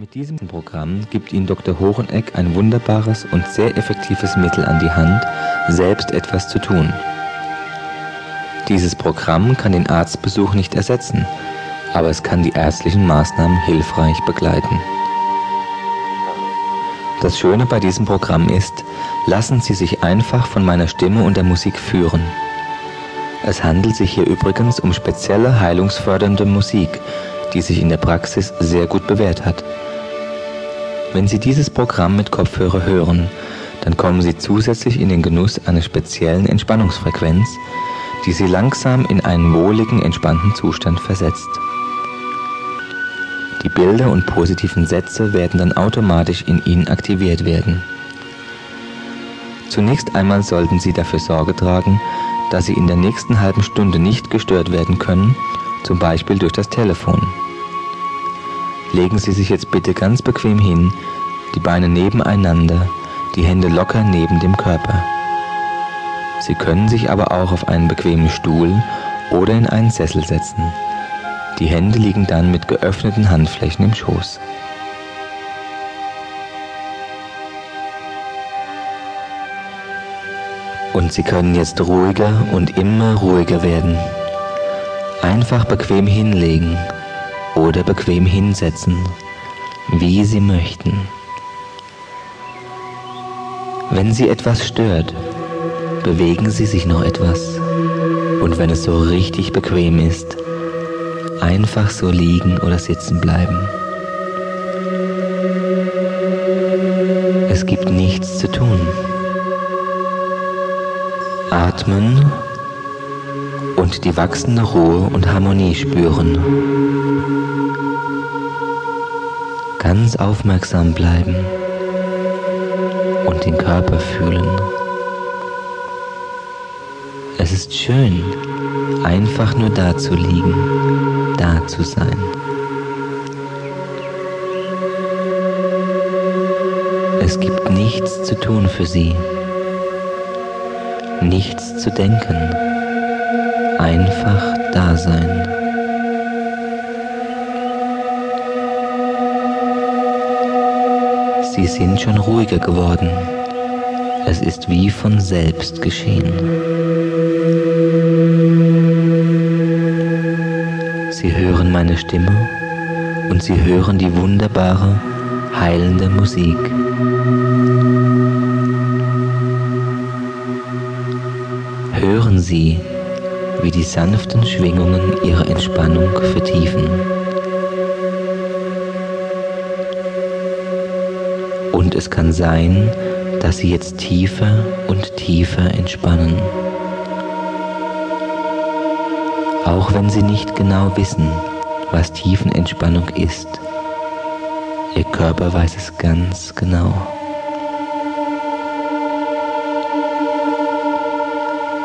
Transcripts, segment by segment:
Mit diesem Programm gibt Ihnen Dr. Horeneck ein wunderbares und sehr effektives Mittel an die Hand, selbst etwas zu tun. Dieses Programm kann den Arztbesuch nicht ersetzen, aber es kann die ärztlichen Maßnahmen hilfreich begleiten. Das Schöne bei diesem Programm ist, lassen Sie sich einfach von meiner Stimme und der Musik führen. Es handelt sich hier übrigens um spezielle heilungsfördernde Musik, die sich in der Praxis sehr gut bewährt hat. Wenn Sie dieses Programm mit Kopfhörer hören, dann kommen Sie zusätzlich in den Genuss einer speziellen Entspannungsfrequenz, die Sie langsam in einen wohligen, entspannten Zustand versetzt. Die Bilder und positiven Sätze werden dann automatisch in Ihnen aktiviert werden. Zunächst einmal sollten Sie dafür Sorge tragen, dass Sie in der nächsten halben Stunde nicht gestört werden können, zum Beispiel durch das Telefon. Legen Sie sich jetzt bitte ganz bequem hin, die Beine nebeneinander, die Hände locker neben dem Körper. Sie können sich aber auch auf einen bequemen Stuhl oder in einen Sessel setzen. Die Hände liegen dann mit geöffneten Handflächen im Schoß. Und Sie können jetzt ruhiger und immer ruhiger werden. Einfach bequem hinlegen oder bequem hinsetzen, wie Sie möchten. Wenn Sie etwas stört, bewegen Sie sich noch etwas. Und wenn es so richtig bequem ist, einfach so liegen oder sitzen bleiben. Es gibt nichts zu tun. Atmen und die wachsende Ruhe und Harmonie spüren. Ganz aufmerksam bleiben und den Körper fühlen. Es ist schön, einfach nur da zu liegen, da zu sein. Es gibt nichts zu tun für sie, nichts zu denken, einfach da sein. Sie sind schon ruhiger geworden. Es ist wie von selbst geschehen. Sie hören meine Stimme und Sie hören die wunderbare, heilende Musik. Hören Sie, wie die sanften Schwingungen Ihre Entspannung vertiefen. Und es kann sein, dass Sie jetzt tiefer und tiefer entspannen. Auch wenn Sie nicht genau wissen, was Tiefenentspannung ist, Ihr Körper weiß es ganz genau.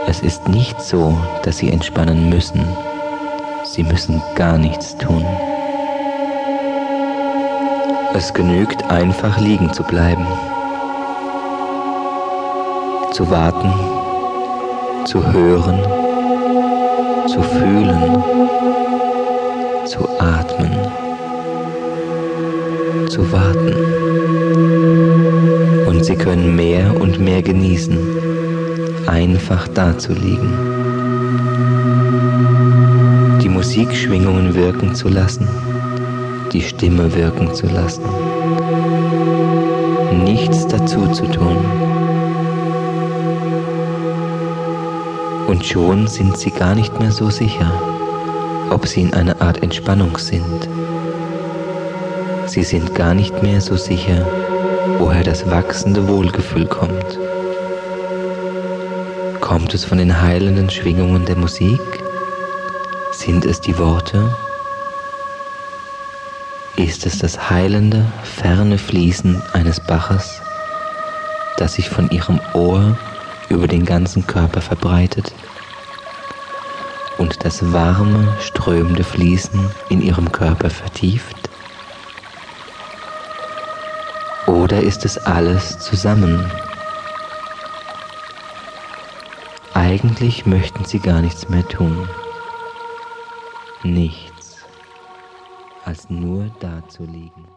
Es ist nicht so, dass Sie entspannen müssen. Sie müssen gar nichts tun. Es genügt einfach liegen zu bleiben, zu warten, zu hören, zu fühlen, zu atmen, zu warten. Und Sie können mehr und mehr genießen, einfach da zu liegen. Die Musikschwingungen wirken zu lassen die Stimme wirken zu lassen. Nichts dazu zu tun. Und schon sind sie gar nicht mehr so sicher, ob sie in einer Art Entspannung sind. Sie sind gar nicht mehr so sicher, woher das wachsende Wohlgefühl kommt. Kommt es von den heilenden Schwingungen der Musik? Sind es die Worte? Ist es das heilende, ferne Fließen eines Baches, das sich von ihrem Ohr über den ganzen Körper verbreitet und das warme, strömende Fließen in ihrem Körper vertieft? Oder ist es alles zusammen? Eigentlich möchten sie gar nichts mehr tun. Nichts als nur da zu liegen.